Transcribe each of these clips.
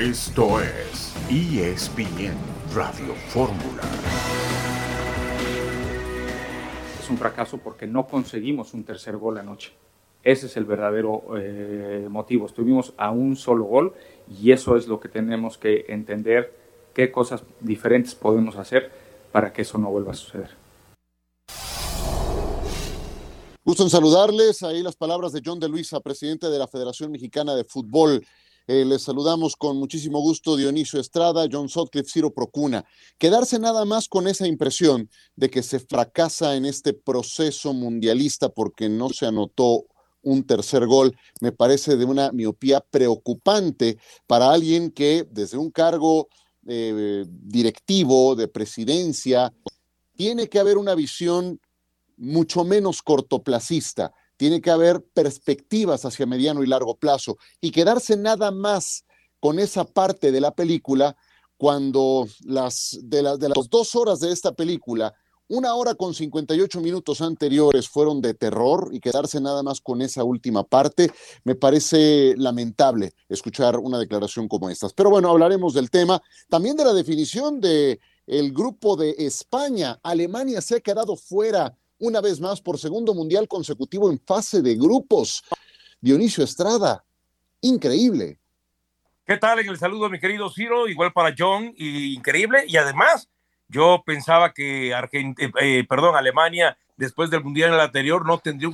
Esto es ESPN Radio Fórmula. Es un fracaso porque no conseguimos un tercer gol anoche. Ese es el verdadero eh, motivo. Estuvimos a un solo gol y eso es lo que tenemos que entender, qué cosas diferentes podemos hacer para que eso no vuelva a suceder. Gusto en saludarles. Ahí las palabras de John de Luisa, presidente de la Federación Mexicana de Fútbol. Eh, les saludamos con muchísimo gusto Dionisio Estrada, John Sotcliffe, Ciro Procuna. Quedarse nada más con esa impresión de que se fracasa en este proceso mundialista porque no se anotó un tercer gol, me parece de una miopía preocupante para alguien que desde un cargo eh, directivo, de presidencia, tiene que haber una visión mucho menos cortoplacista, tiene que haber perspectivas hacia mediano y largo plazo y quedarse nada más con esa parte de la película cuando las de, las de las dos horas de esta película una hora con 58 minutos anteriores fueron de terror y quedarse nada más con esa última parte, me parece lamentable escuchar una declaración como esta. Pero bueno, hablaremos del tema, también de la definición de el grupo de España. Alemania se ha quedado fuera una vez más por segundo mundial consecutivo en fase de grupos. Dionisio Estrada, increíble. ¿Qué tal? El saludo, mi querido Ciro, igual para John, y increíble. Y además, yo pensaba que eh, eh, perdón, Alemania, después del mundial anterior, no tendría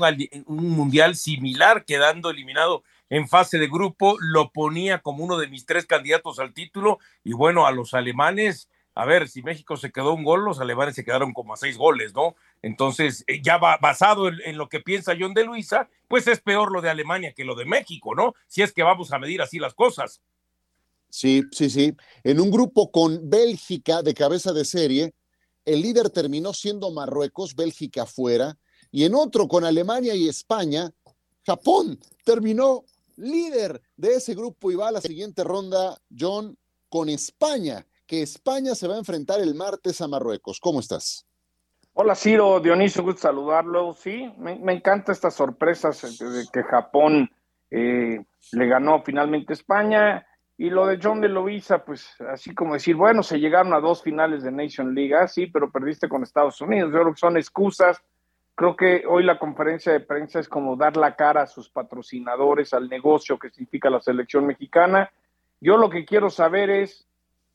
un, mundial similar, quedando eliminado en fase de grupo. Lo ponía como uno de mis tres candidatos al título. Y bueno, a los alemanes, a ver, si México se quedó un gol, los alemanes se quedaron como a seis goles, ¿no? Entonces, eh, ya basado en, en, lo que piensa John de Luisa, pues es peor lo de Alemania que lo de México, ¿no? Si es que vamos a medir así las cosas. Sí, sí, sí. En un grupo con Bélgica de cabeza de serie, el líder terminó siendo Marruecos, Bélgica fuera, y en otro con Alemania y España, Japón terminó líder de ese grupo y va a la siguiente ronda, John, con España, que España se va a enfrentar el martes a Marruecos. ¿Cómo estás? Hola Ciro, Dionisio, gusto saludarlo. Sí, me, me encantan estas sorpresas de que Japón eh, le ganó finalmente España y lo de John de Luisa, pues así como decir, bueno, se llegaron a dos finales de Nation League, ah, sí, pero perdiste con Estados Unidos. Yo creo que son excusas. Creo que hoy la conferencia de prensa es como dar la cara a sus patrocinadores, al negocio que significa la selección mexicana. Yo lo que quiero saber es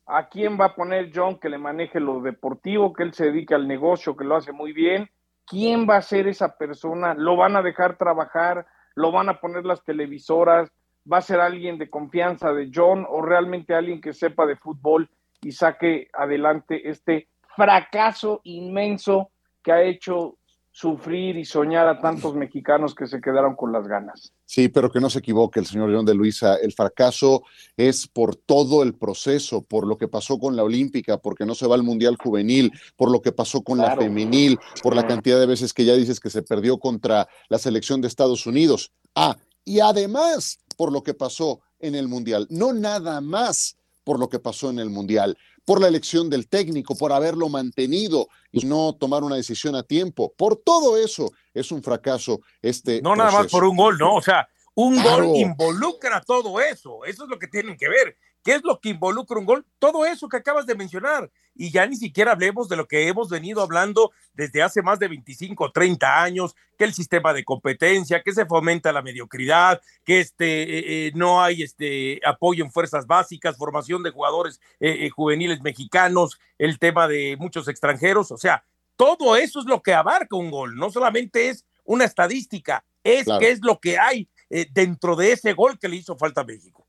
a quién va a poner John que le maneje lo deportivo, que él se dedique al negocio, que lo hace muy bien. ¿Quién va a ser esa persona? ¿Lo van a dejar trabajar? ¿Lo van a poner las televisoras? va a ser alguien de confianza de John o realmente alguien que sepa de fútbol y saque adelante este fracaso inmenso que ha hecho sufrir y soñar a tantos mexicanos que se quedaron con las ganas. Sí, pero que no se equivoque el señor John de Luisa, el fracaso es por todo el proceso, por lo que pasó con la Olímpica, porque no se va al Mundial Juvenil, por lo que pasó con la femenil, por la cantidad de veces que ya dices que se perdió contra la selección de Estados Unidos. Ah, y además por lo que pasó en el Mundial, no nada más por lo que pasó en el Mundial, por la elección del técnico, por haberlo mantenido y no tomar una decisión a tiempo. Por todo eso es un fracaso este. No nada más por un gol, ¿no? O sea, un gol involucra todo eso. Eso es lo que tienen que ver. ¿Qué es lo que involucra un gol? Todo eso que acabas de mencionar. Y ya ni siquiera hablemos de lo que hemos venido hablando desde hace más de 25 o 30 años, que el sistema de competencia, que se fomenta la mediocridad, que este, eh, eh, no hay este, apoyo en fuerzas básicas, formación de jugadores eh, juveniles mexicanos, el tema de muchos extranjeros. O sea, todo eso es lo que abarca un gol. No solamente es una estadística, es qué es lo que hay dentro de ese gol que le hizo falta a México.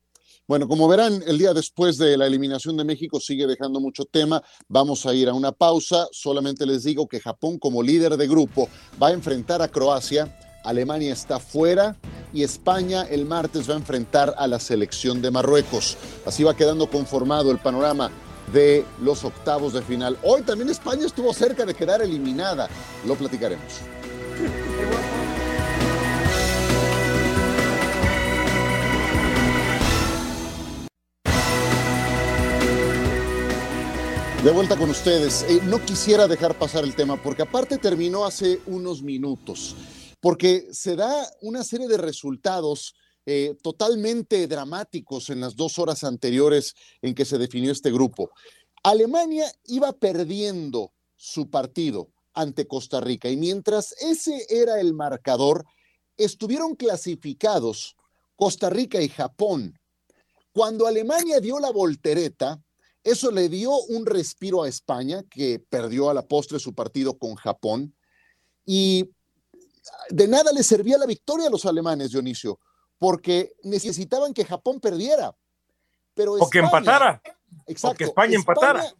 Bueno, como verán, el día después de la eliminación de México sigue dejando mucho tema. Vamos a ir a una pausa. Solamente les digo que Japón como líder de grupo va a enfrentar a Croacia. Alemania está fuera y España el martes va a enfrentar a la selección de Marruecos. Así va quedando conformado el panorama de los octavos de final. Hoy también España estuvo cerca de quedar eliminada. Lo platicaremos. De vuelta con ustedes. Eh, no quisiera dejar pasar el tema porque aparte terminó hace unos minutos, porque se da una serie de resultados eh, totalmente dramáticos en las dos horas anteriores en que se definió este grupo. Alemania iba perdiendo su partido ante Costa Rica y mientras ese era el marcador, estuvieron clasificados Costa Rica y Japón. Cuando Alemania dio la voltereta, eso le dio un respiro a España, que perdió a la postre su partido con Japón, y de nada le servía la victoria a los alemanes, Dionisio, porque necesitaban que Japón perdiera. Pero o que empatara. Exacto. O que España, empatara.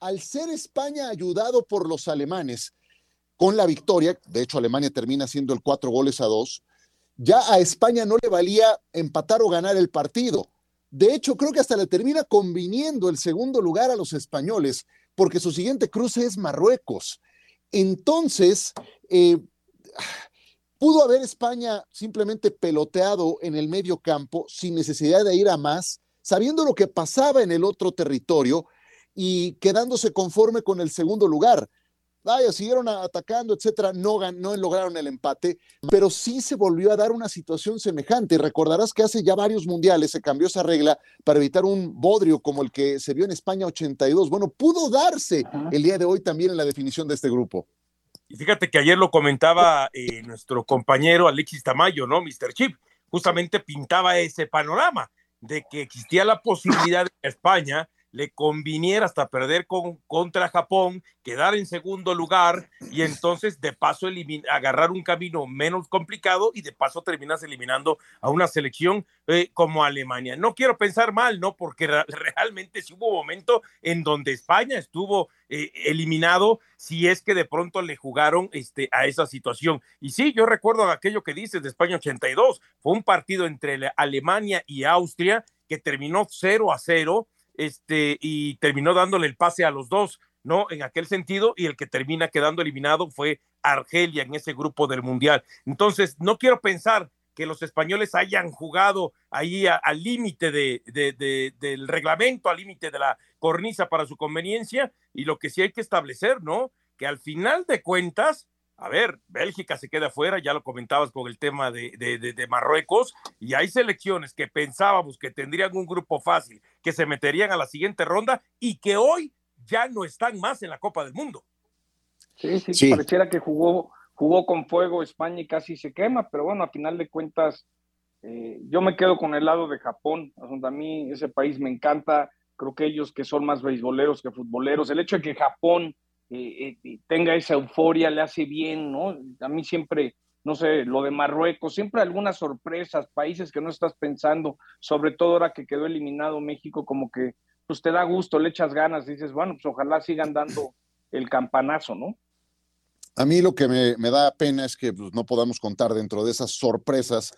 Al ser España ayudado por los alemanes con la victoria, de hecho Alemania termina siendo el cuatro goles a dos, ya a España no le valía empatar o ganar el partido. De hecho, creo que hasta le termina conviniendo el segundo lugar a los españoles, porque su siguiente cruce es Marruecos. Entonces, eh, Pudo haber España simplemente peloteado en el medio campo sin necesidad de ir a más, sabiendo lo que pasaba en el otro territorio y quedándose conforme con el segundo lugar. Vaya, siguieron atacando, etcétera, no, no lograron el empate, pero sí se volvió a dar una situación semejante. Recordarás que hace ya varios mundiales se cambió esa regla para evitar un bodrio como el que se vio en España 82. Bueno, pudo darse el día de hoy también en la definición de este grupo. Y fíjate que ayer lo comentaba eh, nuestro compañero Alexis Tamayo, ¿no? Mr. Chip, justamente pintaba ese panorama de que existía la posibilidad de que España le conviniera hasta perder con, contra Japón, quedar en segundo lugar y entonces de paso agarrar un camino menos complicado y de paso terminas eliminando a una selección eh, como Alemania. No quiero pensar mal, ¿no? Porque realmente sí hubo momento en donde España estuvo eh, eliminado si es que de pronto le jugaron este, a esa situación. Y sí, yo recuerdo aquello que dices de España 82, fue un partido entre Alemania y Austria que terminó 0 a 0 este, y terminó dándole el pase a los dos, ¿no? En aquel sentido, y el que termina quedando eliminado fue Argelia en ese grupo del Mundial. Entonces, no quiero pensar que los españoles hayan jugado ahí al límite de, del reglamento, al límite de la cornisa para su conveniencia, y lo que sí hay que establecer, ¿no? Que al final de cuentas, a ver, Bélgica se queda fuera, ya lo comentabas con el tema de, de, Marruecos, y hay selecciones que pensábamos que tendrían un grupo fácil, que se meterían a la siguiente ronda y que hoy ya no están más en la Copa del Mundo. Sí, sí, pareciera que jugó, jugó con fuego España y casi se quema, pero bueno, a final de cuentas, eh, yo me quedo con el lado de Japón, a mí ese país me encanta, creo que ellos que son más beisboleros que futboleros, el hecho de que Japón eh, eh, tenga esa euforia, le hace bien, ¿no? A mí siempre, no sé, lo de Marruecos, siempre algunas sorpresas, países que no estás pensando, sobre todo ahora que quedó eliminado México, como que pues te da gusto, le echas ganas, dices, bueno, pues ojalá sigan dando el campanazo, ¿no? A mí lo que me, da pena es que pues, no podamos contar dentro de esas sorpresas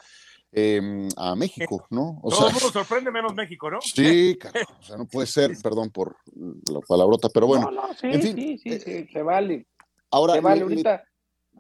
Em, a México, ¿no? O Todo el mundo sorprende menos México, ¿no? Sí, o sea, no puede ser, perdón por la palabrota, pero bueno. No, no, sí, sí, sí, eh, sí, se vale. Ahora, se vale, ahorita,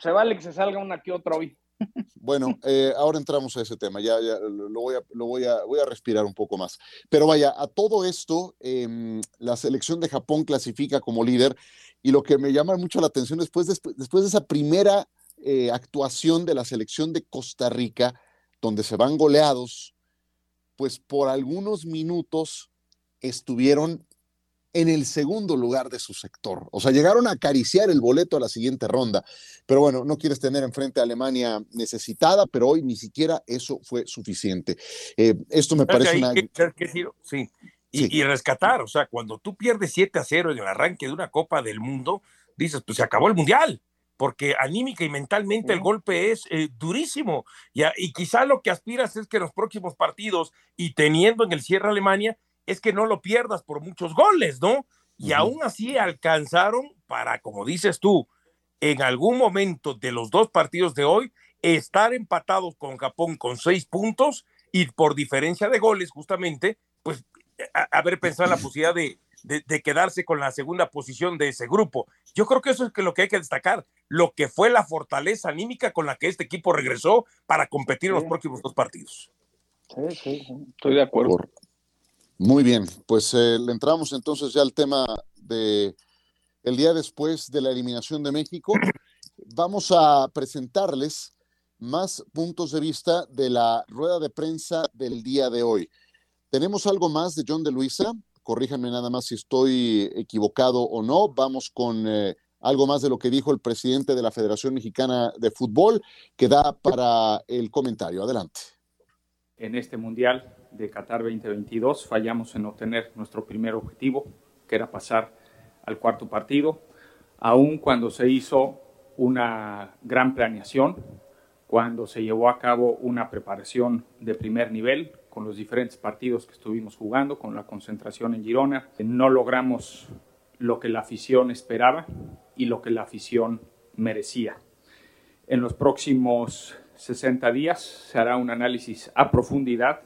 se vale que se salga una que otra hoy. Bueno, eh, ahora entramos a ese tema, ya, ya lo, voy a, lo voy, a, voy a respirar un poco más. Pero vaya, a todo esto, eh, la selección de Japón clasifica como líder y lo que me llama mucho la atención después, después, después de esa primera eh, actuación de la selección de Costa Rica, donde se van goleados, pues por algunos minutos estuvieron en el segundo lugar de su sector. O sea, llegaron a acariciar el boleto a la siguiente ronda. Pero bueno, no quieres tener enfrente a Alemania necesitada, pero hoy ni siquiera eso fue suficiente. Eh, esto me parece una... sí. Y, y, rescatar, o sea, cuando tú pierdes 7 a 0 en el arranque de una Copa del Mundo, dices, pues se acabó el Mundial porque anímica y mentalmente el golpe es eh, durísimo. Y, y quizá lo que aspiras es que los próximos partidos, y teniendo en el cierre Alemania, es que no lo pierdas por muchos goles, ¿no? Y aún así alcanzaron para, como dices tú, en algún momento de los dos partidos de hoy, estar empatados con Japón con seis puntos y por diferencia de goles, justamente, pues haber pensado en la posibilidad de, de, quedarse con la segunda posición de ese grupo. Yo creo que eso es lo que hay que destacar, lo que fue la fortaleza anímica con la que este equipo regresó para competir en los próximos dos partidos. Sí, sí, estoy de acuerdo. Muy bien, pues eh, le entramos entonces ya al tema de el día después de la eliminación de México. Vamos a presentarles más puntos de vista de la rueda de prensa del día de hoy. ¿Tenemos algo más de John de Luisa? Corríjanme nada más si estoy equivocado o no. Vamos con eh, algo más de lo que dijo el presidente de la Federación Mexicana de Fútbol, que da para el comentario. Adelante. En este Mundial de Qatar 2022 fallamos en obtener nuestro primer objetivo, que era pasar al cuarto partido, aun cuando se hizo una gran planeación, cuando se llevó a cabo una preparación de primer nivel con los diferentes partidos que estuvimos jugando, con la concentración en Girona. No logramos lo que la afición esperaba y lo que la afición merecía. En los próximos 60 días se hará un análisis a profundidad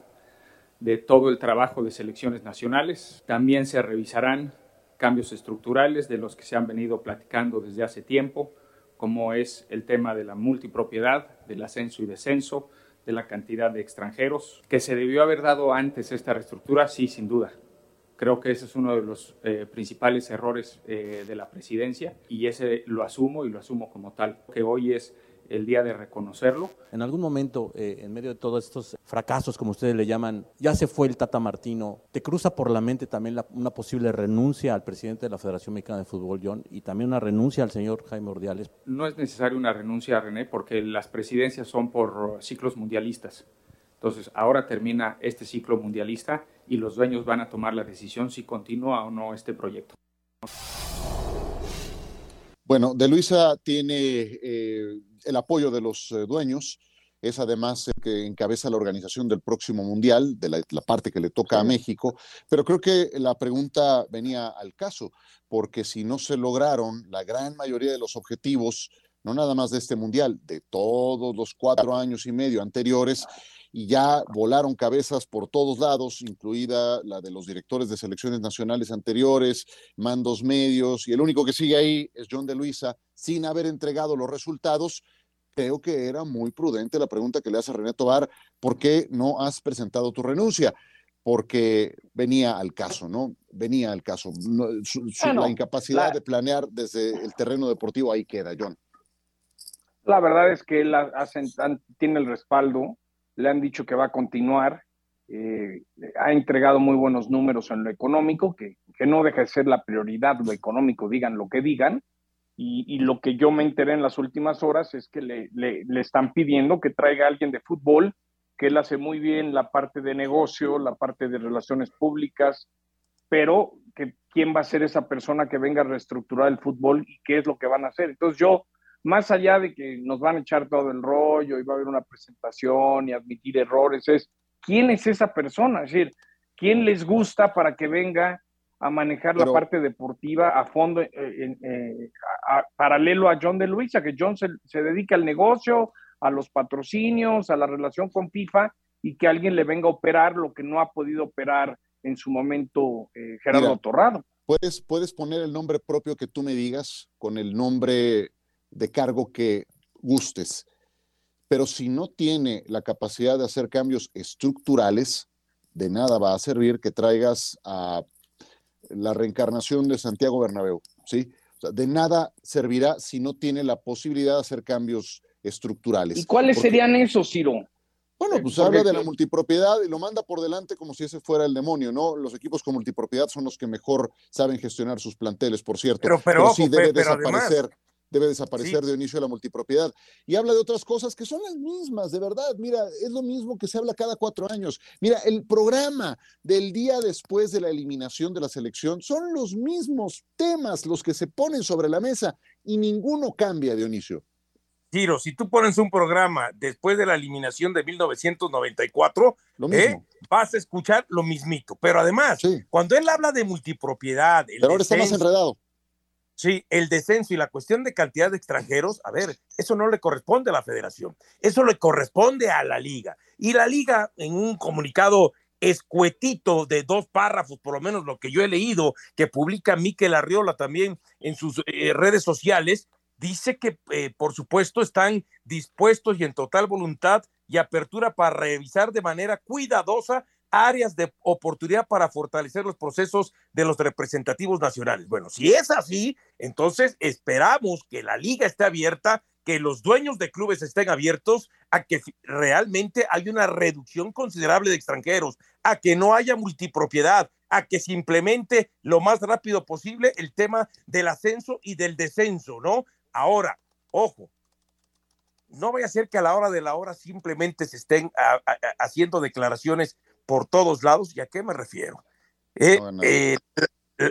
de todo el trabajo de selecciones nacionales. También se revisarán cambios estructurales de los que se han venido platicando desde hace tiempo, como es el tema de la multipropiedad, del ascenso y descenso, de la cantidad de extranjeros, que se debió haber dado antes esta reestructura, sí, sin duda. Creo que ese es uno de los eh, principales errores eh, de la presidencia y ese lo asumo y lo asumo como tal, que hoy es el día de reconocerlo. En algún momento, eh, en medio de todos estos fracasos, como ustedes le llaman, ya se fue el Tata Martino. ¿Te cruza por la mente también una posible renuncia al presidente de la Federación Mexicana de Fútbol, John, y también una renuncia al señor Jaime Ordiales? No es necesaria una renuncia, René, porque las presidencias son por ciclos mundialistas. Entonces, ahora termina este ciclo mundialista y los dueños van a tomar la decisión si continúa o no este proyecto. Bueno, De Luisa tiene eh, el apoyo de los eh, dueños. Es además el que encabeza la organización del próximo Mundial, de la, parte que le toca a México. Pero creo que la pregunta venía al caso, porque si no se lograron la gran mayoría de los objetivos, no nada más de este Mundial, de todos los cuatro años y medio anteriores, y ya volaron cabezas por todos lados, incluida la de los directores de selecciones nacionales anteriores, mandos medios, y el único que sigue ahí es John de Luisa, sin haber entregado los resultados, creo que era muy prudente la pregunta que le hace René Tobar, ¿por qué no has presentado tu renuncia? Porque venía al caso, ¿no? Venía al caso. la incapacidad de planear desde el terreno deportivo ahí queda, John. La verdad es que él tiene el respaldo, le han dicho que va a continuar, eh, ha entregado muy buenos números en lo económico, que, que no deja de ser la prioridad lo económico, digan lo que digan, y, lo que yo me enteré en las últimas horas es que le, le, están pidiendo que traiga a alguien de fútbol, que él hace muy bien la parte de negocio, la parte de relaciones públicas, pero que quién va a ser esa persona que venga a reestructurar el fútbol y qué es lo que van a hacer. Entonces yo, más allá de que nos van a echar todo el rollo y va a haber una presentación y admitir errores, es quién es esa persona, es decir, quién les gusta para que venga a manejar la parte deportiva a fondo, eh, eh, paralelo a John de Luisa, que John se, dedica al negocio, a los patrocinios, a la relación con FIFA y que alguien le venga a operar lo que no ha podido operar en su momento eh, Gerardo Torrado. Puedes, puedes poner el nombre propio que tú me digas con el nombre de cargo que gustes, pero si no tiene la capacidad de hacer cambios estructurales, de nada va a servir que traigas a la reencarnación de Santiago Bernabéu, ¿sí? de nada servirá si no tiene la posibilidad de hacer cambios estructurales. ¿Y cuáles serían esos, Ciro? Bueno, pues habla de la multipropiedad y lo manda por delante como si ese fuera el demonio, ¿no? Los equipos con multipropiedad son los que mejor saben gestionar sus planteles, por cierto. Pero, pero, sí debe desaparecer debe desaparecer de inicio de la multipropiedad. Y habla de otras cosas que son las mismas, de verdad. Mira, es lo mismo que se habla cada cuatro años. Mira, el programa del día después de la eliminación de la selección son los mismos temas los que se ponen sobre la mesa y ninguno cambia, Dionisio. Giro, si tú pones un programa después de la eliminación de 1994, ¿eh? vas a escuchar lo mismito. Pero además, cuando él habla de multipropiedad, Pero ahora está más enredado. Sí, el descenso y la cuestión de cantidad de extranjeros, a ver, eso no le corresponde a la federación, eso le corresponde a la liga. Y la liga, en un comunicado escuetito de dos párrafos, por lo menos lo que yo he leído, que publica Miquel Arriola también en sus eh, redes sociales, dice que eh, por supuesto están dispuestos y en total voluntad y apertura para revisar de manera cuidadosa áreas de oportunidad para fortalecer los procesos de los representativos nacionales. Bueno, si es así, entonces esperamos que la liga esté abierta, que los dueños de clubes estén abiertos a que realmente hay una reducción considerable de extranjeros, a que no haya multipropiedad, a que simplemente lo más rápido posible el tema del ascenso y del descenso, ¿no? Ahora, ojo, no vaya a ser que a la hora de la hora simplemente se estén haciendo declaraciones por todos lados. ¿Y a qué me refiero? Eh, eh,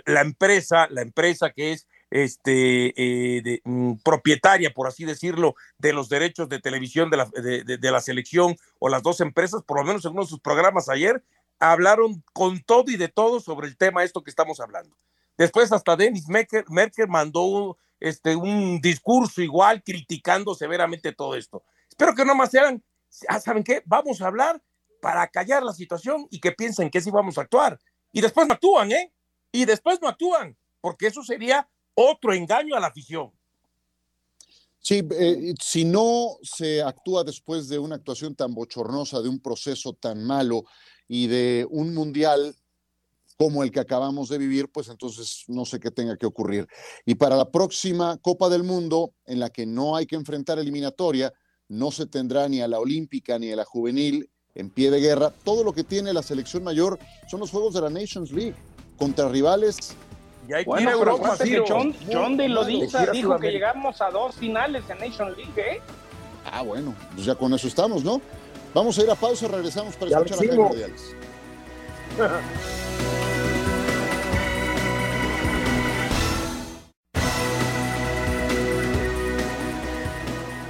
la empresa, la empresa que es este, eh, mm, propietaria, por así decirlo, de los derechos de televisión de la, de, la, selección o las dos empresas, por lo menos en uno de sus programas ayer, hablaron con todo y de todo sobre el tema esto que estamos hablando. Después hasta Dennis Merkel, Merkel mandó este, un discurso igual criticando severamente todo esto. Espero que no más sean, ah, ¿saben qué? Vamos a hablar para callar la situación y que piensen que sí vamos a actuar. Y después no actúan, ¿eh? Y después no actúan, porque eso sería otro engaño a la afición. Sí, eh, si no se actúa después de una actuación tan bochornosa, de un proceso tan malo y de un mundial como el que acabamos de vivir, pues entonces no sé qué tenga que ocurrir. Y para la próxima Copa del Mundo, en la que no hay que enfrentar eliminatoria, no se tendrá ni a la olímpica ni a la juvenil en pie de guerra. Todo lo que tiene la selección mayor son los juegos de la Nations League contra rivales. Y hay bueno, pero que John, John de Lodita dijo que llegamos a dos finales en Nations League, ¿eh? Ah, bueno, pues ya con eso estamos, ¿no? Vamos a ir a pausa, regresamos para escuchar a Jaime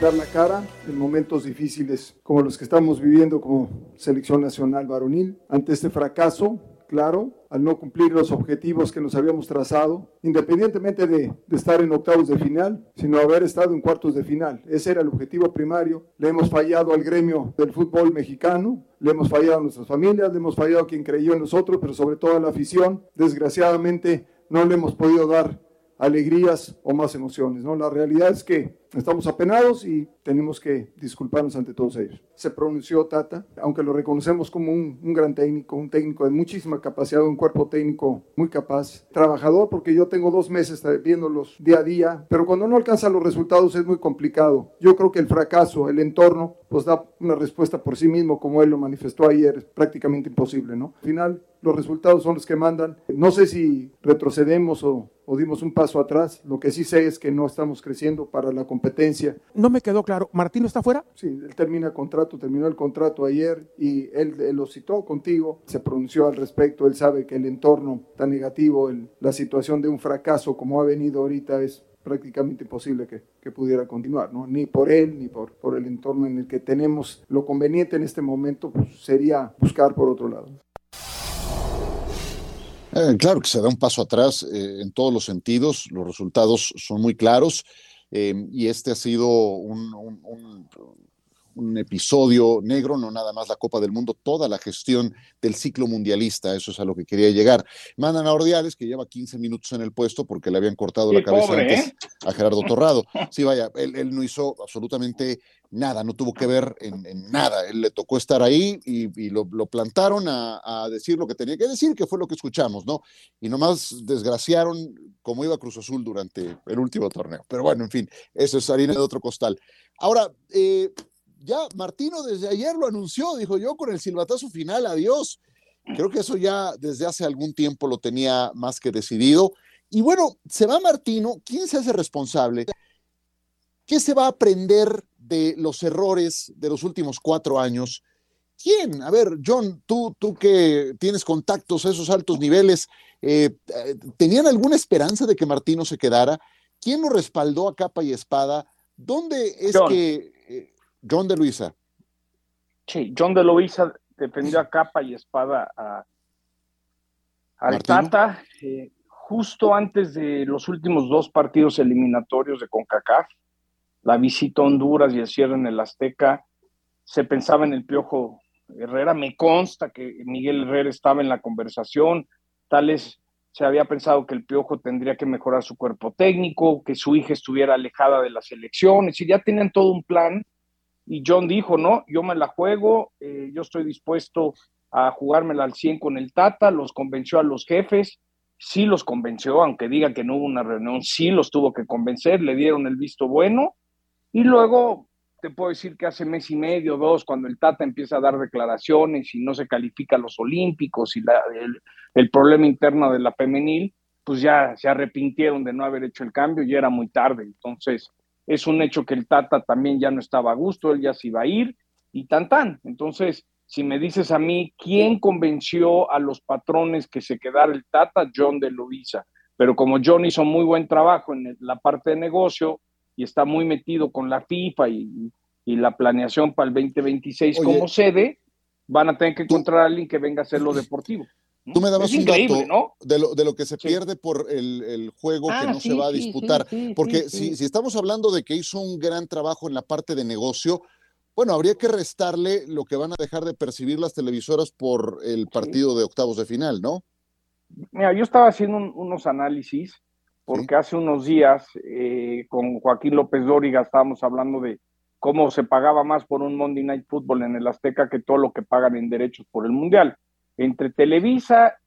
Dar la cara en momentos difíciles como los que estamos viviendo como selección nacional varonil. Ante este fracaso, claro, al no cumplir los objetivos que nos habíamos trazado, independientemente de, de, estar en octavos de final, sino haber estado en cuartos de final. Ese era el objetivo primario. Le hemos fallado al gremio del fútbol mexicano, le hemos fallado a nuestras familias, le hemos fallado a quien creyó en nosotros, pero sobre todo a la afición. Desgraciadamente no le hemos podido dar alegrías o más emociones. ¿no? La realidad es que estamos apenados y tenemos que disculparnos ante todos ellos. Se pronunció Tata, aunque lo reconocemos como un, un, gran técnico, un técnico de muchísima capacidad, un cuerpo técnico muy capaz, trabajador, porque yo tengo dos meses viéndolos día a día, pero cuando no alcanza los resultados es muy complicado. Yo creo que el fracaso, el entorno, pues da una respuesta por sí mismo, como él lo manifestó ayer, es prácticamente imposible, ¿no? Al final, los resultados son los que mandan. No sé si retrocedemos o, o dimos un paso atrás. Lo que sí sé es que no estamos creciendo para la competencia. No me quedó claro, ¿Martino está fuera? Sí, él termina contrato, terminó el contrato ayer y él, lo citó contigo, se pronunció al respecto, él sabe que el entorno tan negativo, la situación de un fracaso como ha venido ahorita es prácticamente imposible que, que, pudiera continuar, ¿no? Ni por él, ni por, por el entorno en el que tenemos lo conveniente en este momento, pues sería buscar por otro lado. Eh, claro que se da un paso atrás eh, en todos los sentidos, los resultados son muy claros eh, y este ha sido un, un episodio negro, no nada más la Copa del Mundo, toda la gestión del ciclo mundialista, eso es a lo que quería llegar. Mandan a Ordiales, que lleva 15 minutos en el puesto porque le habían cortado la cabeza antes ¿eh? a Gerardo Torrado. Sí, vaya, él, no hizo absolutamente nada, no tuvo que ver en, nada, él le tocó estar ahí y, lo, plantaron a, a, decir lo que tenía que decir, que fue lo que escuchamos, ¿no? Y nomás desgraciaron como iba Cruz Azul durante el último torneo. Pero bueno, en fin, eso es harina de otro costal. Ahora, eh, ya Martino desde ayer lo anunció, dijo yo con el silbatazo final, adiós. Creo que eso ya desde hace algún tiempo lo tenía más que decidido. Y bueno, se va Martino, ¿quién se hace responsable? ¿Qué se va a aprender de los errores de los últimos cuatro años? ¿Quién? A ver, John, tú, tú que tienes contactos a esos altos niveles, eh, ¿tenían alguna esperanza de que Martino se quedara? ¿Quién lo respaldó a capa y espada? ¿Dónde es que eh, John de Luisa. Sí, John de Luisa defendió a capa y espada a, al Tata eh, justo antes de los últimos dos partidos eliminatorios de CONCACAF. La visita a Honduras y el cierre en el Azteca. Se pensaba en el Piojo Herrera. Me consta que Miguel Herrera estaba en la conversación. Tales se había pensado que el Piojo tendría que mejorar su cuerpo técnico, que su hija estuviera alejada de las elecciones, y ya tenían todo un plan y John dijo, no, yo me la juego, eh, yo estoy dispuesto a jugármela al 100 con el Tata, los convenció a los jefes, sí los convenció, aunque diga que no hubo una reunión, sí los tuvo que convencer, le dieron el visto bueno y luego te puedo decir que hace mes y medio, dos, cuando el Tata empieza a dar declaraciones y no se califica a los Olímpicos y el, el, problema interno de la femenil, pues ya se arrepintieron de no haber hecho el cambio y era muy tarde. Entonces, es un hecho que el Tata también ya no estaba a gusto, él ya se iba a ir y tan tan. Entonces, si me dices a mí, ¿quién convenció a los patrones que se quedara el Tata? John de Luisa. Pero como John hizo muy buen trabajo en la parte de negocio y está muy metido con la FIFA y, y la planeación para el 2026 como sede, van a tener que encontrar a alguien que venga a hacer lo deportivo. Tú me dabas un dato ¿no? de, lo, de lo que se sí. pierde por el, el juego ah, que no sí, se va a disputar. Sí, porque si, si estamos hablando de que hizo un gran trabajo en la parte de negocio, bueno, habría que restarle lo que van a dejar de percibir las televisoras por el partido de octavos de final, ¿no? Mira, yo estaba haciendo un, unos análisis porque hace unos días eh, con Joaquín López Dóriga estábamos hablando de cómo se pagaba más por un Monday Night Football en el Azteca que todo lo que pagan en derechos por el Mundial. Entre Televisa,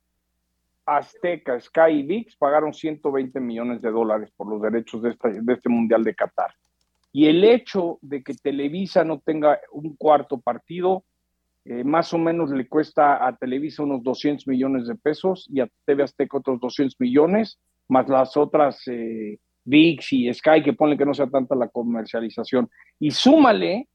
Azteca, Sky y VIX pagaron 120 millones de dólares por los derechos de, este Mundial de Qatar. Y el hecho de que Televisa no tenga un cuarto partido, eh, más o menos le cuesta a Televisa unos 200 millones de pesos y a TV Azteca otros 200 millones, más las otras eh, VIX y Sky, que pone que no sea tanta la comercialización. Y súmale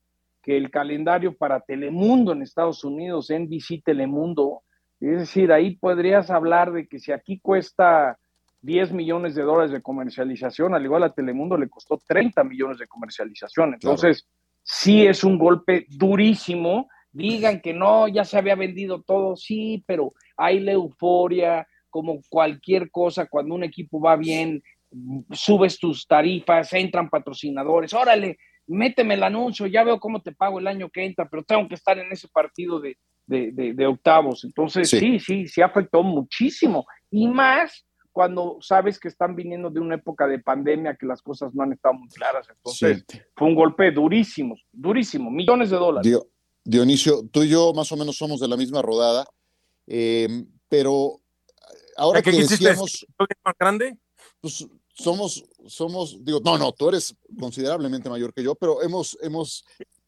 que el calendario para Telemundo en Estados Unidos, NBC Telemundo, es decir, ahí podrías hablar de que si aquí cuesta 10 millones de dólares de comercialización, al igual a Telemundo le costó 30 millones de comercialización. Entonces, claro. sí es un golpe durísimo. Digan que no, ya se había vendido todo, sí, pero hay la euforia, como cualquier cosa, cuando un equipo va bien, subes tus tarifas, entran patrocinadores, órale, méteme el anuncio, ya veo cómo te pago el año que entra, pero tengo que estar en ese partido de, de, de, de octavos. Entonces, sí. sí, sí, sí afectó muchísimo. Y más cuando sabes que están viniendo de una época de pandemia que las cosas no han estado muy claras. Entonces, sí. fue un golpe durísimo, durísimo, millones de dólares. Dio, Dionisio, tú y yo más o menos somos de la misma rodada, eh, pero ahora que, que decíamos... más grande? Pues somos, somos, digo, no, no, tú eres considerablemente mayor que yo, pero hemos, hemos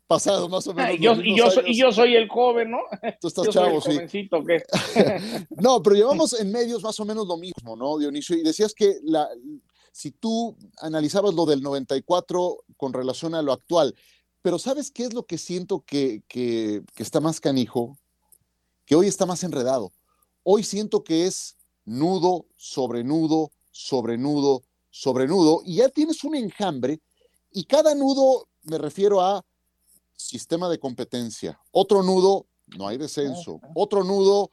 pasado más o menos. Yo, y, yo soy, y, yo soy, el joven, ¿no? Tú estás yo chavo, soy el sí. ¿qué? no, pero llevamos en medios más o menos lo mismo, ¿no, Dionisio? Y decías que la, si tú analizabas lo del 94 con relación a lo actual, pero ¿sabes qué es lo que siento que, que, que está más canijo? Que hoy está más enredado. Hoy siento que es nudo sobre nudo, sobre nudo, sobre nudo, y ya tienes un enjambre, y cada nudo, me refiero a sistema de competencia. Otro nudo, no hay descenso. Otro nudo,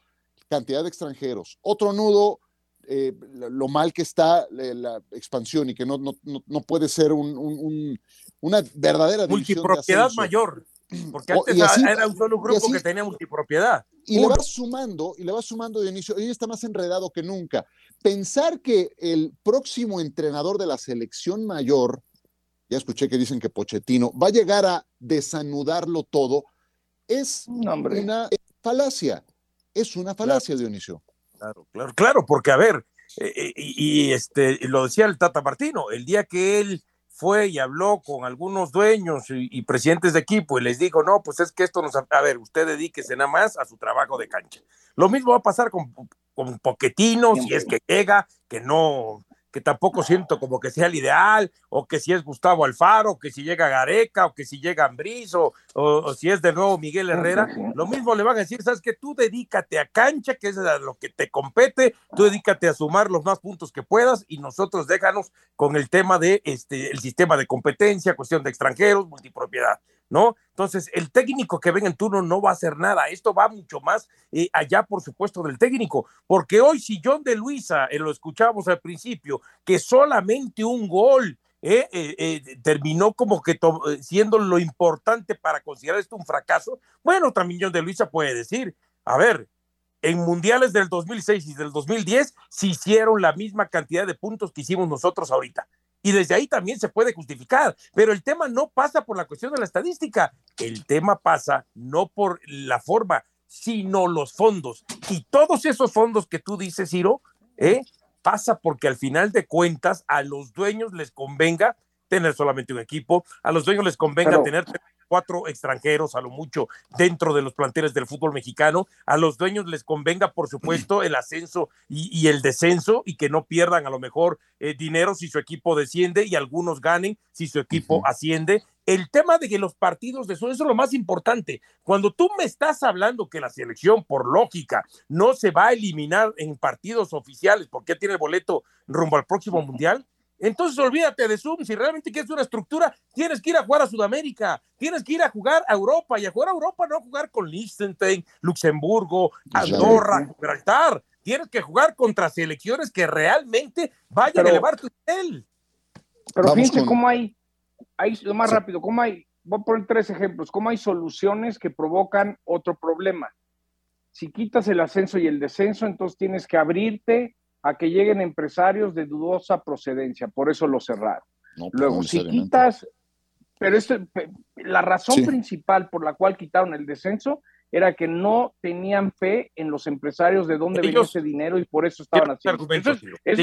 cantidad de extranjeros. Otro nudo, eh, lo mal que está eh, la expansión y que no, no, no puede ser un, un, una verdadera multipropiedad mayor. Porque antes así, era un solo grupo así, que tenía multipropiedad. Y Uno. le vas sumando, y le vas sumando de inicio, hoy está más enredado que nunca. Pensar que el próximo entrenador de la selección mayor ya escuché que dicen que Pochettino va a llegar a desanudarlo todo, es no, una falacia, es una falacia, claro. Dionisio. Claro, claro, claro, porque a ver, eh, y, y, este, lo decía el Tata Martino, el día que él fue y habló con algunos dueños y, y, presidentes de equipo y les dijo, no, pues es que esto nos, a ver, usted dedíquese nada más a su trabajo de cancha. Lo mismo va a pasar con, con Poquetino, si es que llega, que no, que tampoco siento como que sea el ideal, o que si es Gustavo Alfaro, que si llega Gareca, o que si llega Ambriz, o, o, o, si es de nuevo Miguel Herrera, lo mismo le van a decir, sabes que tú dedícate a cancha, que es a lo que te compete, tú dedícate a sumar los más puntos que puedas, y nosotros déjanos con el tema de este el sistema de competencia, cuestión de extranjeros, multipropiedad. ¿No? Entonces, el técnico que venga en turno no va a hacer nada. Esto va mucho más eh, allá, por supuesto, del técnico, porque hoy si John de Luisa, eh, lo escuchábamos al principio, que solamente un gol eh, terminó como que siendo lo importante para considerar esto un fracaso, bueno, también John de Luisa puede decir, a ver, en mundiales del 2006 y del 2010 se hicieron la misma cantidad de puntos que hicimos nosotros ahorita y desde ahí también se puede justificar, pero el tema no pasa por la cuestión de la estadística, el tema pasa no por la forma, sino los fondos. Y todos esos fondos que tú dices, Ciro, ¿eh? pasa porque al final de cuentas a los dueños les convenga tener solamente un equipo, a los dueños les convenga tener cuatro extranjeros a lo mucho dentro de los planteles del fútbol mexicano. A los dueños les convenga, por supuesto, el ascenso y, el descenso y que no pierdan a lo mejor eh, dinero si su equipo desciende y algunos ganen si su equipo asciende. El tema de que los partidos de eso, eso es lo más importante. Cuando tú me estás hablando que la selección, por lógica, no se va a eliminar en partidos oficiales porque tiene el boleto rumbo al próximo mundial, entonces olvídate de Zoom, si realmente quieres una estructura, tienes que ir a jugar a Sudamérica, tienes que ir a jugar a Europa y a jugar a Europa no a jugar con Liechtenstein, Luxemburgo, Andorra, Gibraltar. Tienes que jugar contra selecciones que realmente vayan a elevar tu nivel. Pero fíjense cómo hay, hay, lo más rápido, cómo hay, voy a poner tres ejemplos, cómo hay soluciones que provocan otro problema. Si quitas el ascenso y el descenso, entonces tienes que abrirte a que lleguen empresarios de dudosa procedencia, por eso lo cerraron. Pues, Luego, si quitas, pero esto, la razón principal por la cual quitaron el descenso era que no tenían fe en los empresarios de dónde venía ese dinero y por eso estaban haciendo. Eso es,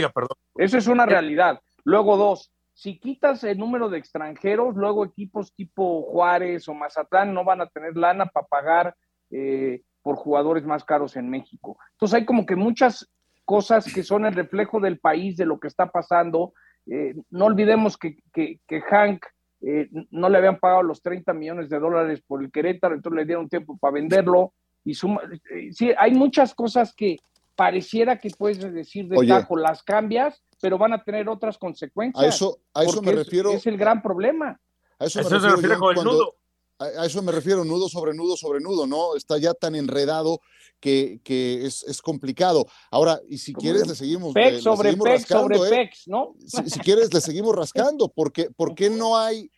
eso es una realidad. Luego, dos, si quitas el número de extranjeros, luego equipos tipo Juárez o Mazatlán no van a tener lana para pagar eh, por jugadores más caros en México. Entonces hay como que muchas cosas que son el reflejo del país, de lo que está pasando. Eh, no olvidemos que, que, Hank eh, no le habían pagado los 30 millones de dólares por el Querétaro, entonces le dieron tiempo para venderlo. Y suma, eh, sí, hay muchas cosas que pareciera que puedes decir de tajo, las cambias, pero van a tener otras consecuencias. A eso, a eso me refiero. Es el gran problema. A eso, me refiero, el nudo. A, eso me refiero, nudo sobre nudo sobre nudo, ¿no? Está ya tan enredado que, es, complicado. Ahora, y si quieres, le seguimos, le, sobre rascando, sobre ¿eh? ¿no? Si, quieres, le seguimos rascando, porque ¿por qué no hay,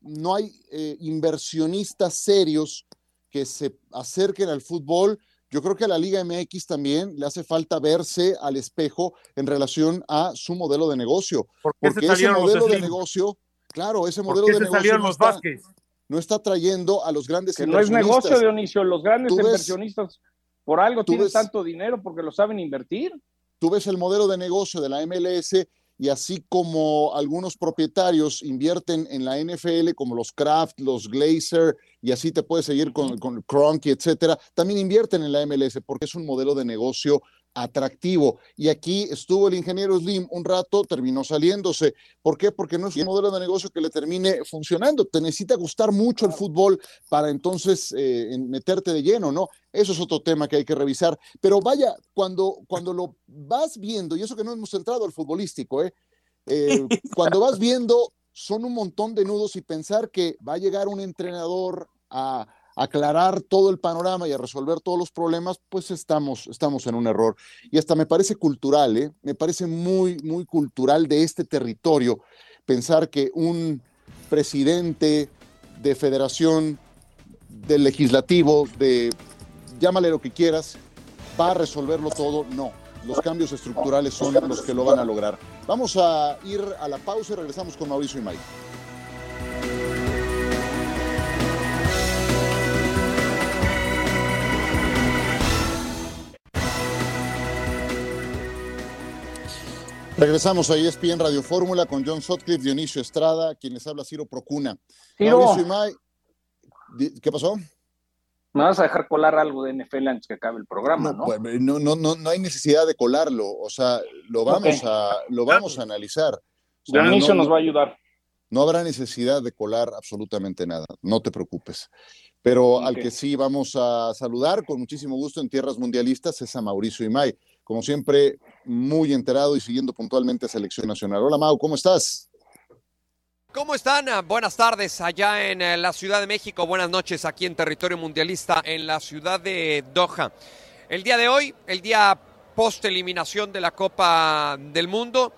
no hay eh, inversionistas serios que se acerquen al fútbol? Yo creo que a la Liga MX también le hace falta verse al espejo en relación a su modelo de negocio. porque ese modelo de negocio, claro, ese modelo de negocio. los está, no está trayendo a los grandes que No es negocio, Dionisio, los grandes inversionistas por algo tienen tanto dinero porque lo saben invertir. Tú ves el modelo de negocio de la MLS y así como algunos propietarios invierten en la NFL, como los Kraft, los Glazer, y así te puedes seguir con, con Cronky, etcétera, también invierten en la MLS porque es un modelo de negocio atractivo. Y aquí estuvo el ingeniero Slim un rato, terminó saliéndose. ¿Por qué? Porque no es un modelo de negocio que le termine funcionando. Te necesita gustar mucho el fútbol para entonces eh, meterte de lleno, ¿no? Eso es otro tema que hay que revisar. Pero vaya, cuando, cuando lo vas viendo, y eso que no hemos entrado al futbolístico, ¿eh? eh cuando vas viendo, son un montón de nudos y pensar que va a llegar un entrenador a aclarar todo el panorama y a resolver todos los problemas, pues estamos, estamos en un error. Y hasta me parece cultural, ¿eh? me parece muy, muy cultural de este territorio pensar que un presidente de federación, del legislativo, de llámale lo que quieras, va a resolverlo todo. No, los cambios estructurales son los que lo van a lograr. Vamos a ir a la pausa y regresamos con Mauricio y Mike. Regresamos a ESPN Radio Fórmula con John Sotcliffe, Dionisio Estrada, quien les habla Ciro Procuna. Ciro. ¿Qué pasó? Me vas a dejar colar algo de NFL antes que acabe el programa, ¿no? Pues, no, no, no, no, hay necesidad de colarlo, o sea, lo vamos, a, lo vamos a analizar. Dionisio nos va a ayudar. No habrá necesidad de colar absolutamente nada, no te preocupes. Pero al que sí vamos a saludar con muchísimo gusto en Tierras Mundialistas es a Mauricio Imay como siempre, muy enterado y siguiendo puntualmente a Selección Nacional. Hola Mau, ¿cómo estás? ¿Cómo están? Buenas tardes allá en eh, la Ciudad de México, buenas noches aquí en territorio mundialista en la ciudad de Doha. El día de hoy, el día post eliminación de la Copa del Mundo,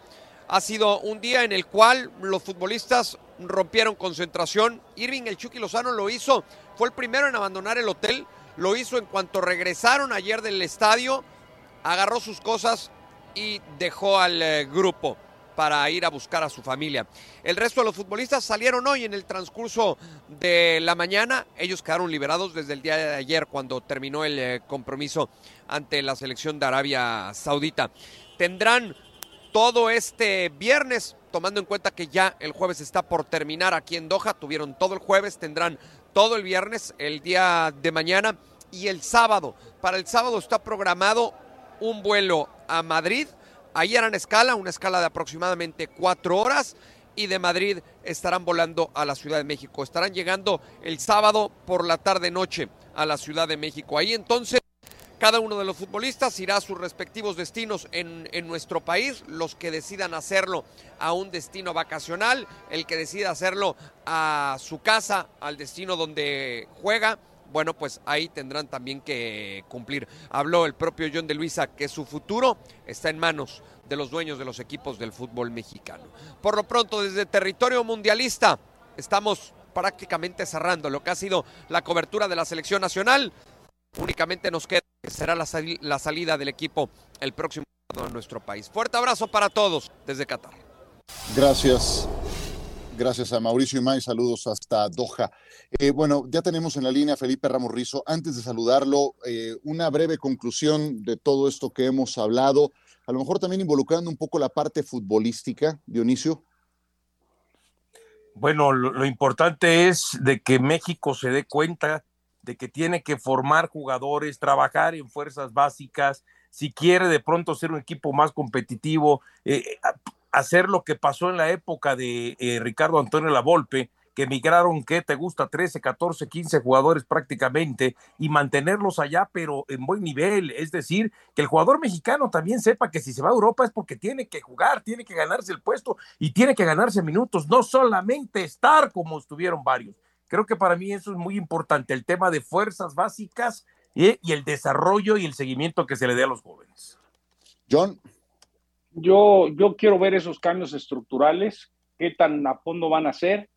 ha sido un día en el cual los futbolistas rompieron concentración. Irving el Chucky Lozano lo hizo, fue el primero en abandonar el hotel, lo hizo en cuanto regresaron ayer del estadio agarró sus cosas y dejó al eh, grupo para ir a buscar a su familia. El resto de los futbolistas salieron hoy en el transcurso de la mañana. Ellos quedaron liberados desde el día de ayer cuando terminó el eh, compromiso ante la selección de Arabia Saudita. Tendrán todo este viernes, tomando en cuenta que ya el jueves está por terminar aquí en Doha, tuvieron todo el jueves, tendrán todo el viernes, el día de mañana y el sábado. Para el sábado está programado un vuelo a Madrid, ahí harán escala, una escala de aproximadamente cuatro horas y de Madrid estarán volando a la Ciudad de México. Estarán llegando el sábado por la tarde-noche a la Ciudad de México. Ahí entonces cada uno de los futbolistas irá a sus respectivos destinos en, en, nuestro país, los que decidan hacerlo a un destino vacacional, el que decida hacerlo a su casa, al destino donde juega, bueno, pues ahí tendrán también que cumplir. Habló el propio John de Luisa que su futuro está en manos de los dueños de los equipos del fútbol mexicano. Por lo pronto, desde territorio mundialista, estamos prácticamente cerrando lo que ha sido la cobertura de la selección nacional. Únicamente nos queda que será la, la salida del equipo el próximo en nuestro país. Fuerte abrazo para todos desde Qatar. Gracias. Gracias a Mauricio Imay, saludos hasta Doha. Eh, bueno, ya tenemos en la línea a Felipe Ramos Rizo. Antes de saludarlo, eh, una breve conclusión de todo esto que hemos hablado, a lo mejor también involucrando un poco la parte futbolística, Dionisio. Bueno, lo, lo importante es de que México se dé cuenta de que tiene que formar jugadores, trabajar en fuerzas básicas, si quiere de pronto ser un equipo más competitivo, eh, hacer lo que pasó en la época de eh, Ricardo Antonio Lavolpe, que emigraron, ¿qué te gusta? 13, 14, 15 jugadores prácticamente y mantenerlos allá, pero en buen nivel. Es decir, que el jugador mexicano también sepa que si se va a Europa es porque tiene que jugar, tiene que ganarse el puesto y tiene que ganarse minutos, no solamente estar como estuvieron varios. Creo que para mí eso es muy importante, el tema de fuerzas básicas ¿eh? y el desarrollo y el seguimiento que se le dé a los jóvenes. John. Yo, yo quiero ver esos cambios estructurales, qué tan a fondo van a ser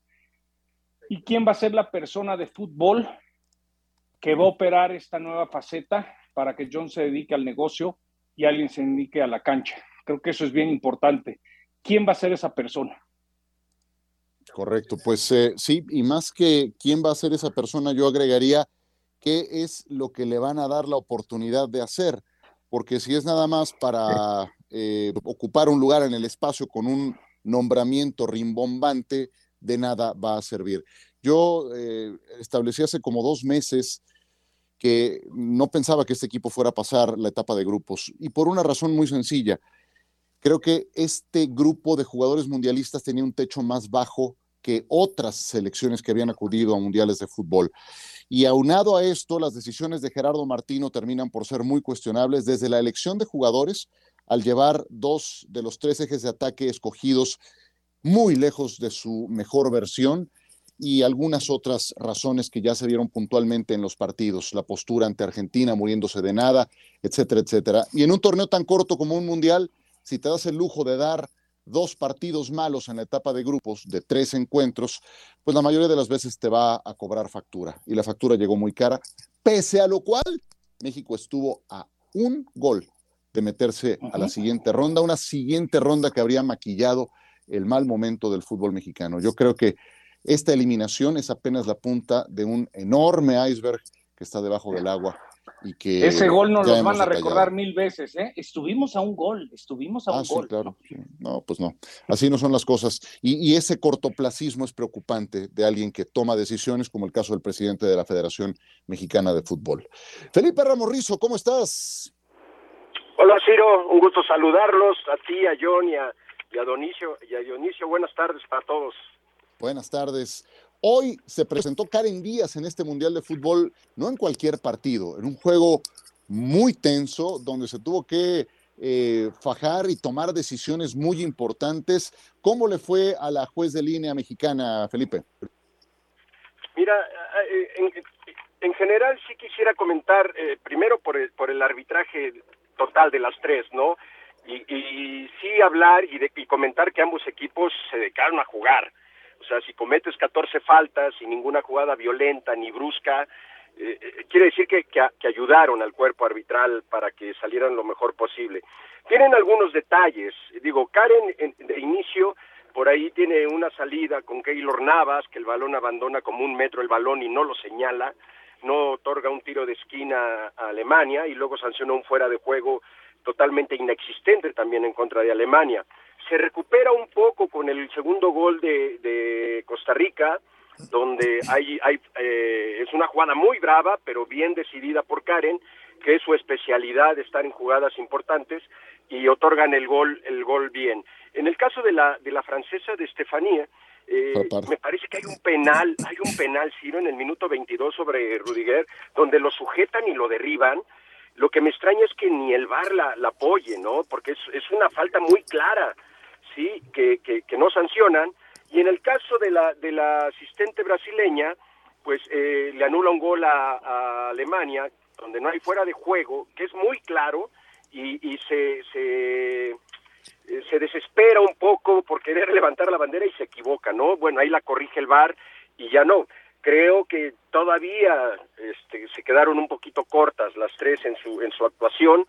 y quién va a ser la persona de fútbol que va a operar esta nueva faceta para que John se dedique al negocio y alguien se dedique a la cancha. Creo que eso es bien importante. ¿Quién va a ser esa persona? Correcto, pues eh, sí, y más que quién va a ser esa persona, yo agregaría qué es lo que le van a dar la oportunidad de hacer, porque si es nada más para eh, ocupar un lugar en el espacio con un nombramiento rimbombante, de nada va a servir. Yo eh, establecí hace como dos meses que no pensaba que este equipo fuera a pasar la etapa de grupos, y por una razón muy sencilla. Creo que este grupo de jugadores mundialistas tenía un techo más bajo que otras selecciones que habían acudido a mundiales de fútbol. Y aunado a esto, las decisiones de Gerardo Martino terminan por ser muy cuestionables desde la elección de jugadores al llevar dos de los tres ejes de ataque escogidos muy lejos de su mejor versión y algunas otras razones que ya se vieron puntualmente en los partidos, la postura ante Argentina muriéndose de nada, etcétera, etcétera. Y en un torneo tan corto como un mundial, si te das el lujo de dar dos partidos malos en la etapa de grupos de tres encuentros, pues la mayoría de las veces te va a cobrar factura. Y la factura llegó muy cara, pese a lo cual México estuvo a un gol de meterse a la siguiente ronda, una siguiente ronda que habría maquillado el mal momento del fútbol mexicano. Yo creo que esta eliminación es apenas la punta de un enorme iceberg que está debajo del agua y que ese gol nos lo van a recordar mil veces, ¿eh? Estuvimos a un gol, estuvimos a ah, un sí, gol. Claro. No, pues no. Así no son las cosas. Y, y, ese cortoplacismo es preocupante de alguien que toma decisiones, como el caso del presidente de la Federación Mexicana de Fútbol. Felipe Ramos Rizo, ¿cómo estás? Hola, Ciro, un gusto saludarlos, a ti, a John y a, y a Dionisio, y a Dionisio, buenas tardes para todos. Buenas tardes. Hoy se presentó Karen Díaz en este Mundial de Fútbol, no en cualquier partido, en un juego muy tenso, donde se tuvo que eh, fajar y tomar decisiones muy importantes. ¿Cómo le fue a la juez de línea mexicana, Felipe? Mira, en, en general sí quisiera comentar, eh, primero por el, por el arbitraje total de las tres, ¿no? Y, y sí hablar y, de, y comentar que ambos equipos se dedicaron a jugar. O sea, si cometes 14 faltas y ninguna jugada violenta ni brusca, eh, quiere decir que, que, que, ayudaron al cuerpo arbitral para que salieran lo mejor posible. Tienen algunos detalles. Digo, Karen en, de inicio por ahí tiene una salida con Keylor Navas, que el balón abandona como un metro el balón y no lo señala, no otorga un tiro de esquina a Alemania y luego sanciona un fuera de juego totalmente inexistente también en contra de Alemania. Se recupera un poco con el segundo gol de, de Costa Rica, donde hay, hay eh, es una jugada muy brava, pero bien decidida por Karen, que es su especialidad estar en jugadas importantes y otorgan el gol, el gol bien. En el caso de la, de la francesa de Estefanía, eh, me parece que hay un penal, hay un penal, Ciro, en el minuto 22 sobre Rudiger, donde lo sujetan y lo derriban. Lo que me extraña es que ni el VAR la, la apoye, ¿no? Porque es, es una falta muy clara, ¿sí? Que, que, que no sancionan y en el caso de la, de la asistente brasileña, pues eh, le anula un gol a, Alemania, donde no hay fuera de juego, que es muy claro, y, y se, se, eh, se, desespera un poco por querer levantar la bandera y se equivoca, ¿no? Bueno, ahí la corrige el VAR y ya no. Creo que todavía este, se quedaron un poquito cortas las tres en su, en su actuación,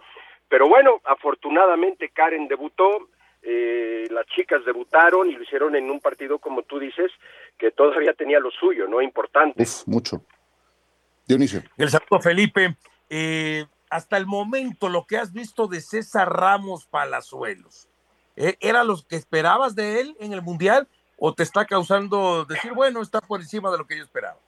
pero bueno, afortunadamente Karen debutó, eh, las chicas debutaron y lo hicieron en un partido, como tú dices, que todavía tenía lo suyo, ¿no? Importante. mucho. Dionisio. El saludo, Felipe. Eh, hasta el momento, lo que has visto de César Ramos Palazuelos, ¿eh? ¿era lo que esperabas de él en el Mundial o te está causando decir, bueno, está por encima de lo que yo esperaba?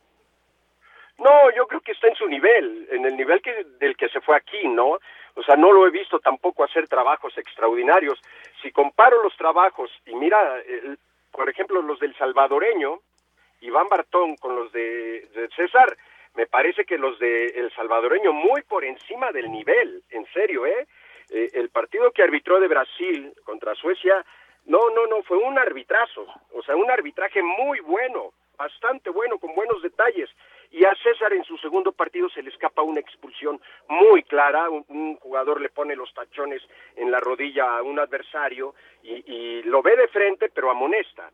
No, yo creo que está en su nivel, en el nivel que, del que se fue aquí, ¿no? O sea, no lo he visto tampoco hacer trabajos extraordinarios. Si comparo los trabajos y mira, por ejemplo, los del salvadoreño, Iván Bartón con los de, César, me parece que los de el salvadoreño muy por encima del nivel, en serio, ¿eh? ¿eh? El partido que arbitró de Brasil contra Suecia, no, no, no, fue un arbitrazo, o sea, un arbitraje muy bueno, bastante bueno, con buenos detalles y a César en su segundo partido se le escapa una expulsión muy clara, un, jugador le pone los tachones en la rodilla a un adversario y, lo ve de frente pero amonesta,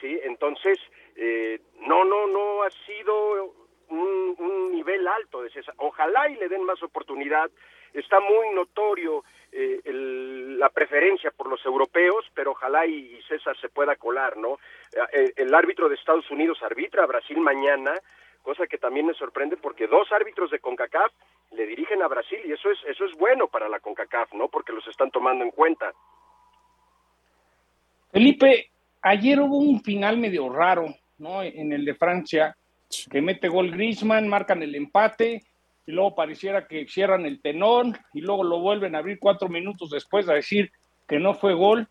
¿sí? Entonces, eh, no, no, no ha sido un, un, nivel de César. Ojalá y le den más oportunidad. Está muy notorio eh, la preferencia por los europeos, pero ojalá y, César se pueda colar, ¿no? Eh, el árbitro de Estados Unidos arbitra a Brasil mañana cosa que también me sorprende porque dos árbitros de CONCACAF le dirigen a Brasil y eso es eso es bueno para la CONCACAF, ¿no? Porque los están tomando en cuenta. Felipe, ayer hubo un final medio raro, ¿no? En el de Francia, que mete gol Griezmann, marcan el empate y luego pareciera que cierran el tenón y luego lo vuelven a abrir cuatro minutos después a decir que no fue gol.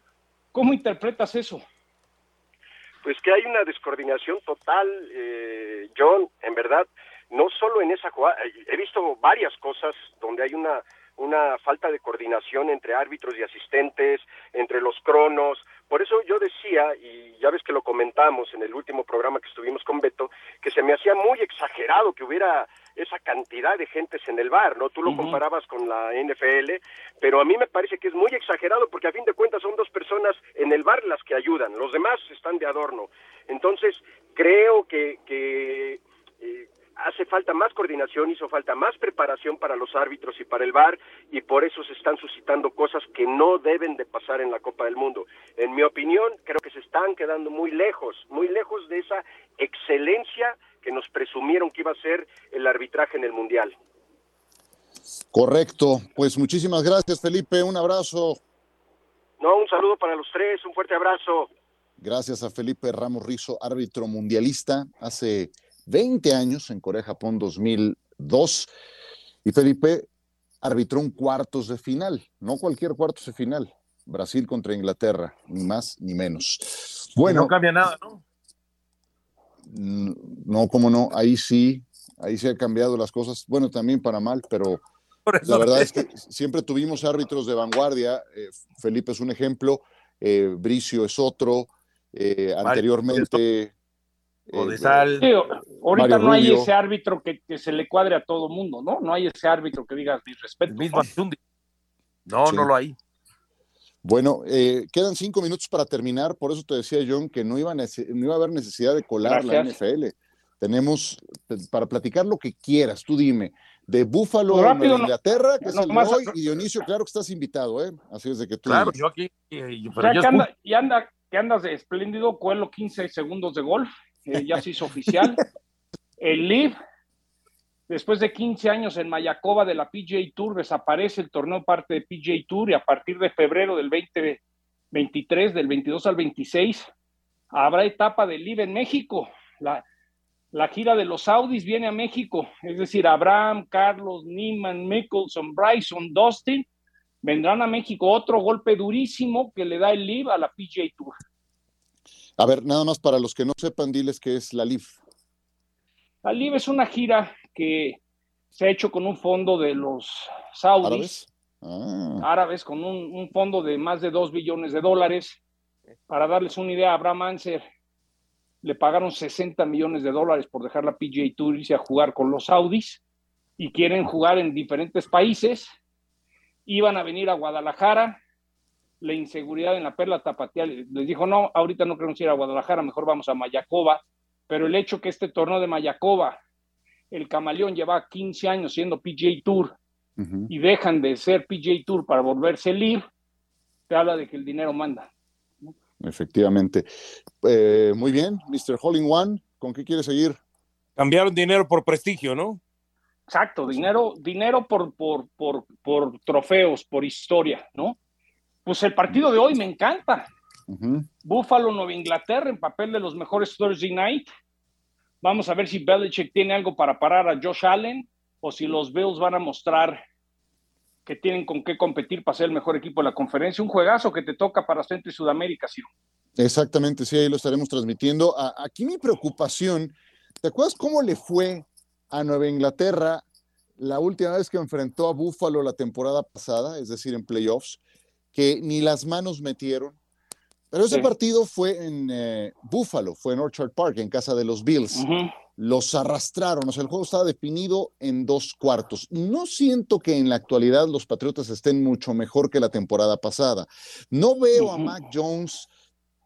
¿Cómo interpretas eso? pues que hay una descoordinación total, eh, John, en verdad, no solo en esa jugada, he visto varias cosas donde hay una una falta de coordinación entre árbitros y asistentes, entre los cronos. Por eso yo decía, y ya ves que lo comentamos en el último programa que estuvimos con Beto, que se me hacía muy exagerado que hubiera esa cantidad de gentes en el bar, ¿no? Tú lo comparabas con la NFL, pero a mí me parece que es muy exagerado porque a fin de cuentas son dos personas en el bar las que ayudan, los demás están de adorno. Entonces, creo que, que eh, hace falta más coordinación, hizo falta más preparación para los árbitros y para el VAR y por eso se están suscitando cosas que no deben de pasar en la Copa del Mundo. En mi opinión, creo que se están quedando muy lejos, muy lejos de esa excelencia que nos presumieron que iba a ser el arbitraje en el Mundial. Correcto, pues muchísimas gracias Felipe, un abrazo. No, un saludo para los tres, un fuerte abrazo. Gracias a Felipe Ramos Rizo, árbitro mundialista, hace 20 años en Corea-Japón 2002. Y Felipe arbitró un cuartos de final, no cualquier cuartos de final. Brasil contra Inglaterra, ni más ni menos. Bueno. No cambia nada, ¿no? Mm, no, como no, ahí sí, ahí sí ha cambiado las cosas. Bueno, también para mal, pero la verdad es que siempre tuvimos árbitros de vanguardia. Eh, Felipe es un ejemplo, eh, Bricio es otro. Eh, anteriormente o de sal. ahorita no hay ese árbitro que, se le cuadre a todo mundo, ¿no? No hay ese árbitro que digas mi respeto. no, no lo hay. Bueno, eh, quedan cinco minutos para terminar, por eso te decía John que no iba, a, no iba a haber necesidad de colar la NFL. Tenemos para platicar lo que quieras, tú dime. De Búfalo, de Inglaterra, que es el hoy, y Dionisio, claro que estás invitado, ¿eh? Así es de que tú. Claro, yo aquí. Eh, y anda, que andas de espléndido, Cuelo 15 segundos de golf, ya se hizo oficial. El Live, Después de 15 años en Mayacoba de la PGA Tour, desaparece el torneo parte de PGA Tour y a partir de febrero del 2023, del 22 al 26, habrá etapa de Live en México. La, gira de los Saudis viene a México, es decir, Abraham, Carlos, Niman, Mickelson, Bryson, Dustin vendrán a México. Otro golpe durísimo que le da el Live a la PGA Tour. A ver, nada más para los que no sepan, diles qué es la Live. La Live es una gira que se ha hecho con un fondo de los saudis, árabes, ah. con un, un, fondo de más de 2 billones de dólares. Para darles una idea, Abraham Anser le pagaron 60 millones de dólares por dejar la PGA Tour y a jugar con los saudis y quieren jugar en diferentes países. Iban a venir a Guadalajara, la inseguridad en la perla tapatía les dijo, no, ahorita no queremos ir a Guadalajara, mejor vamos a Mayacoba. Pero el hecho que este torneo de Mayacoba, el camaleón lleva 15 años siendo PGA Tour y dejan de ser PGA Tour para volverse LIV, te habla de que el dinero manda. Efectivamente. Eh, muy bien, Mr. Holling One, ¿con qué quiere seguir? Cambiaron dinero por prestigio, ¿no? Exacto, dinero, dinero por, por, por, por trofeos, por historia, ¿no? Pues el partido de hoy me encanta. Buffalo, Nueva Inglaterra, en papel de los mejores Thursday Night. Vamos a ver si Belichick tiene algo para parar a Josh Allen o si los Bills van a mostrar que tienen con qué competir para ser el mejor equipo de la conferencia. Un juegazo que te toca para Centro y Sudamérica, sí. Exactamente, sí, ahí lo estaremos transmitiendo. Aquí mi preocupación, ¿te acuerdas cómo le fue a Nueva Inglaterra la última vez que enfrentó a Buffalo la temporada pasada, es decir, en playoffs, que ni las manos metieron? Pero ese partido fue en eh, Buffalo, fue en Orchard Park, en casa de los Bills los arrastraron. O sea, el juego estaba definido en dos cuartos. No siento que en la actualidad los Patriotas estén mucho mejor que la temporada pasada. No veo a Mac Jones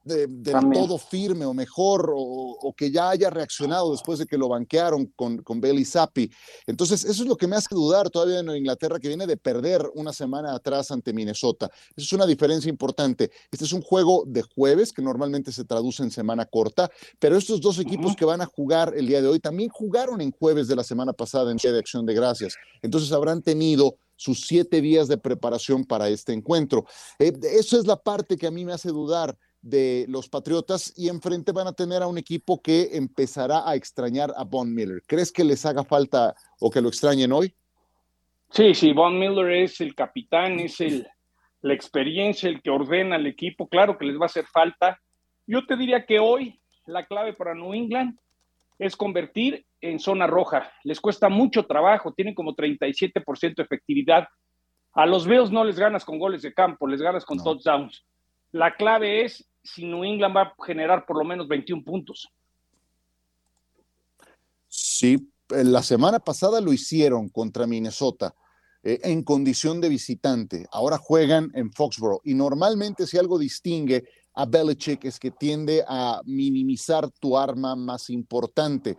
de, del todo firme o mejor, o, que ya haya reaccionado después de que lo banquearon con, con Bailey Zappi. Entonces, eso es lo que me hace dudar todavía en Inglaterra, que viene de perder una semana atrás ante Minnesota. Eso es una diferencia importante. Este es un juego de jueves, que normalmente se traduce en semana corta, pero estos dos equipos que van a jugar el día de hoy también jugaron en jueves de la semana pasada en Día de Acción de Gracias. Entonces, habrán tenido sus siete días de preparación para este encuentro. Eh, eso es la parte que a mí me hace dudar de los Patriotas y enfrente van a tener a un equipo que empezará a extrañar a Von Miller. ¿Crees que les haga falta o que lo extrañen hoy? Sí, sí, Von Miller es el capitán, es el, la experiencia, el que ordena al equipo. Claro que les va a hacer falta. Yo te diría que hoy la clave para New England es convertir en zona roja. Les cuesta mucho trabajo, tienen como 37% de efectividad. A los Bills no les ganas con goles de campo, les ganas con touchdowns. La clave es si New England va a generar por lo menos 21 puntos. Sí, la semana pasada lo hicieron contra Minnesota eh, en condición de visitante. Ahora juegan en Foxborough y normalmente si algo distingue a Belichick es que tiende a minimizar tu arma más importante.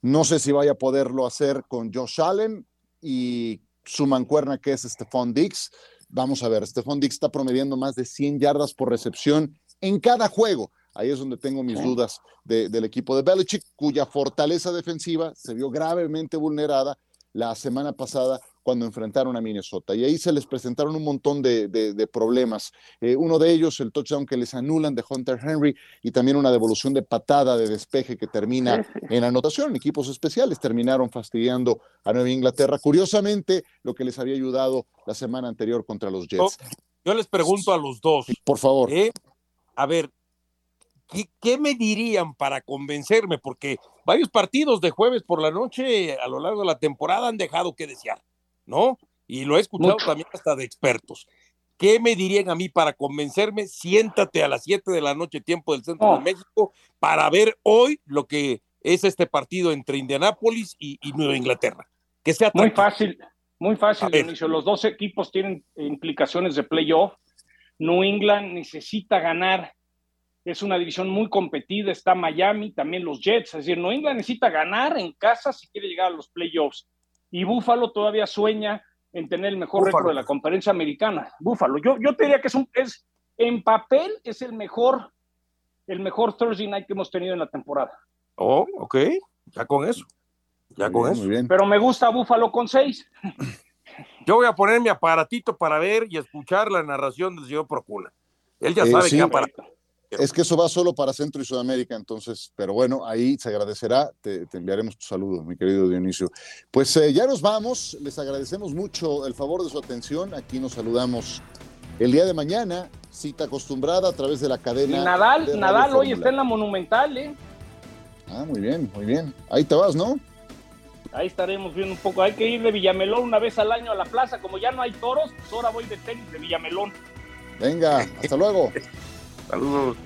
No sé si vaya a poderlo hacer con Josh Allen y su mancuerna que es Stephon Diggs. Vamos a ver, Stephon Diggs está promediando más de 100 yardas por recepción en cada juego. Ahí es donde tengo mis dudas del equipo de Belichick, cuya fortaleza defensiva se vio gravemente vulnerada la semana pasada cuando enfrentaron a Minnesota. Y ahí se les presentaron un montón de, problemas. Eh, uno de ellos, el touchdown que les anulan de Hunter Henry y también una devolución de patada de despeje que termina en anotación. Equipos especiales terminaron fastidiando a Nueva Inglaterra. Curiosamente, lo que les había ayudado la semana anterior contra los Jets. Yo les pregunto a los dos. Por favor. ¿eh? A ver, ¿qué, me dirían para convencerme? Porque varios partidos de jueves por la noche a lo largo de la temporada han dejado que desear, ¿no? Y lo he escuchado también hasta de expertos. ¿Qué me dirían a mí para convencerme? Siéntate a las 7 de la noche, tiempo del centro de. México, para ver hoy lo que es este partido entre Indianápolis y, Nueva Inglaterra. Que sea muy fácil, muy fácil, Dionisio. Los dos equipos tienen implicaciones de playoff New England necesita ganar. Es una división muy competida. Está Miami, también los Jets. Es decir, New England necesita ganar en casa si quiere llegar a los playoffs. Y Buffalo todavía sueña en tener el mejor récord de la conferencia americana. Buffalo. Yo, yo te diría que es, un, es en papel es el mejor, el mejor Thursday night que hemos tenido en la temporada. Oh, ok. Ya con eso. Ya con eso. Pero me gusta Búfalo con seis. Yo voy a poner mi aparatito para ver y escuchar la narración del señor Procuna. Él ya Eh, sabe sí. que para. Es que eso va solo para Centro y Sudamérica, entonces, pero bueno, ahí se agradecerá, te, te enviaremos tu saludo, mi querido Dionisio. Pues eh, ya nos vamos, les agradecemos mucho el favor de su atención, aquí nos saludamos el día de mañana, cita acostumbrada a través de la cadena. de Nadal, Nadal hoy está en la Monumental, ¿eh? Ah, muy bien, muy bien. Ahí te vas, ¿no? Ahí estaremos viendo un poco. Hay que ir de Villamelón una vez al año a la plaza. Como ya no hay toros, pues ahora voy de tenis de Villamelón. Venga, hasta luego. Saludos.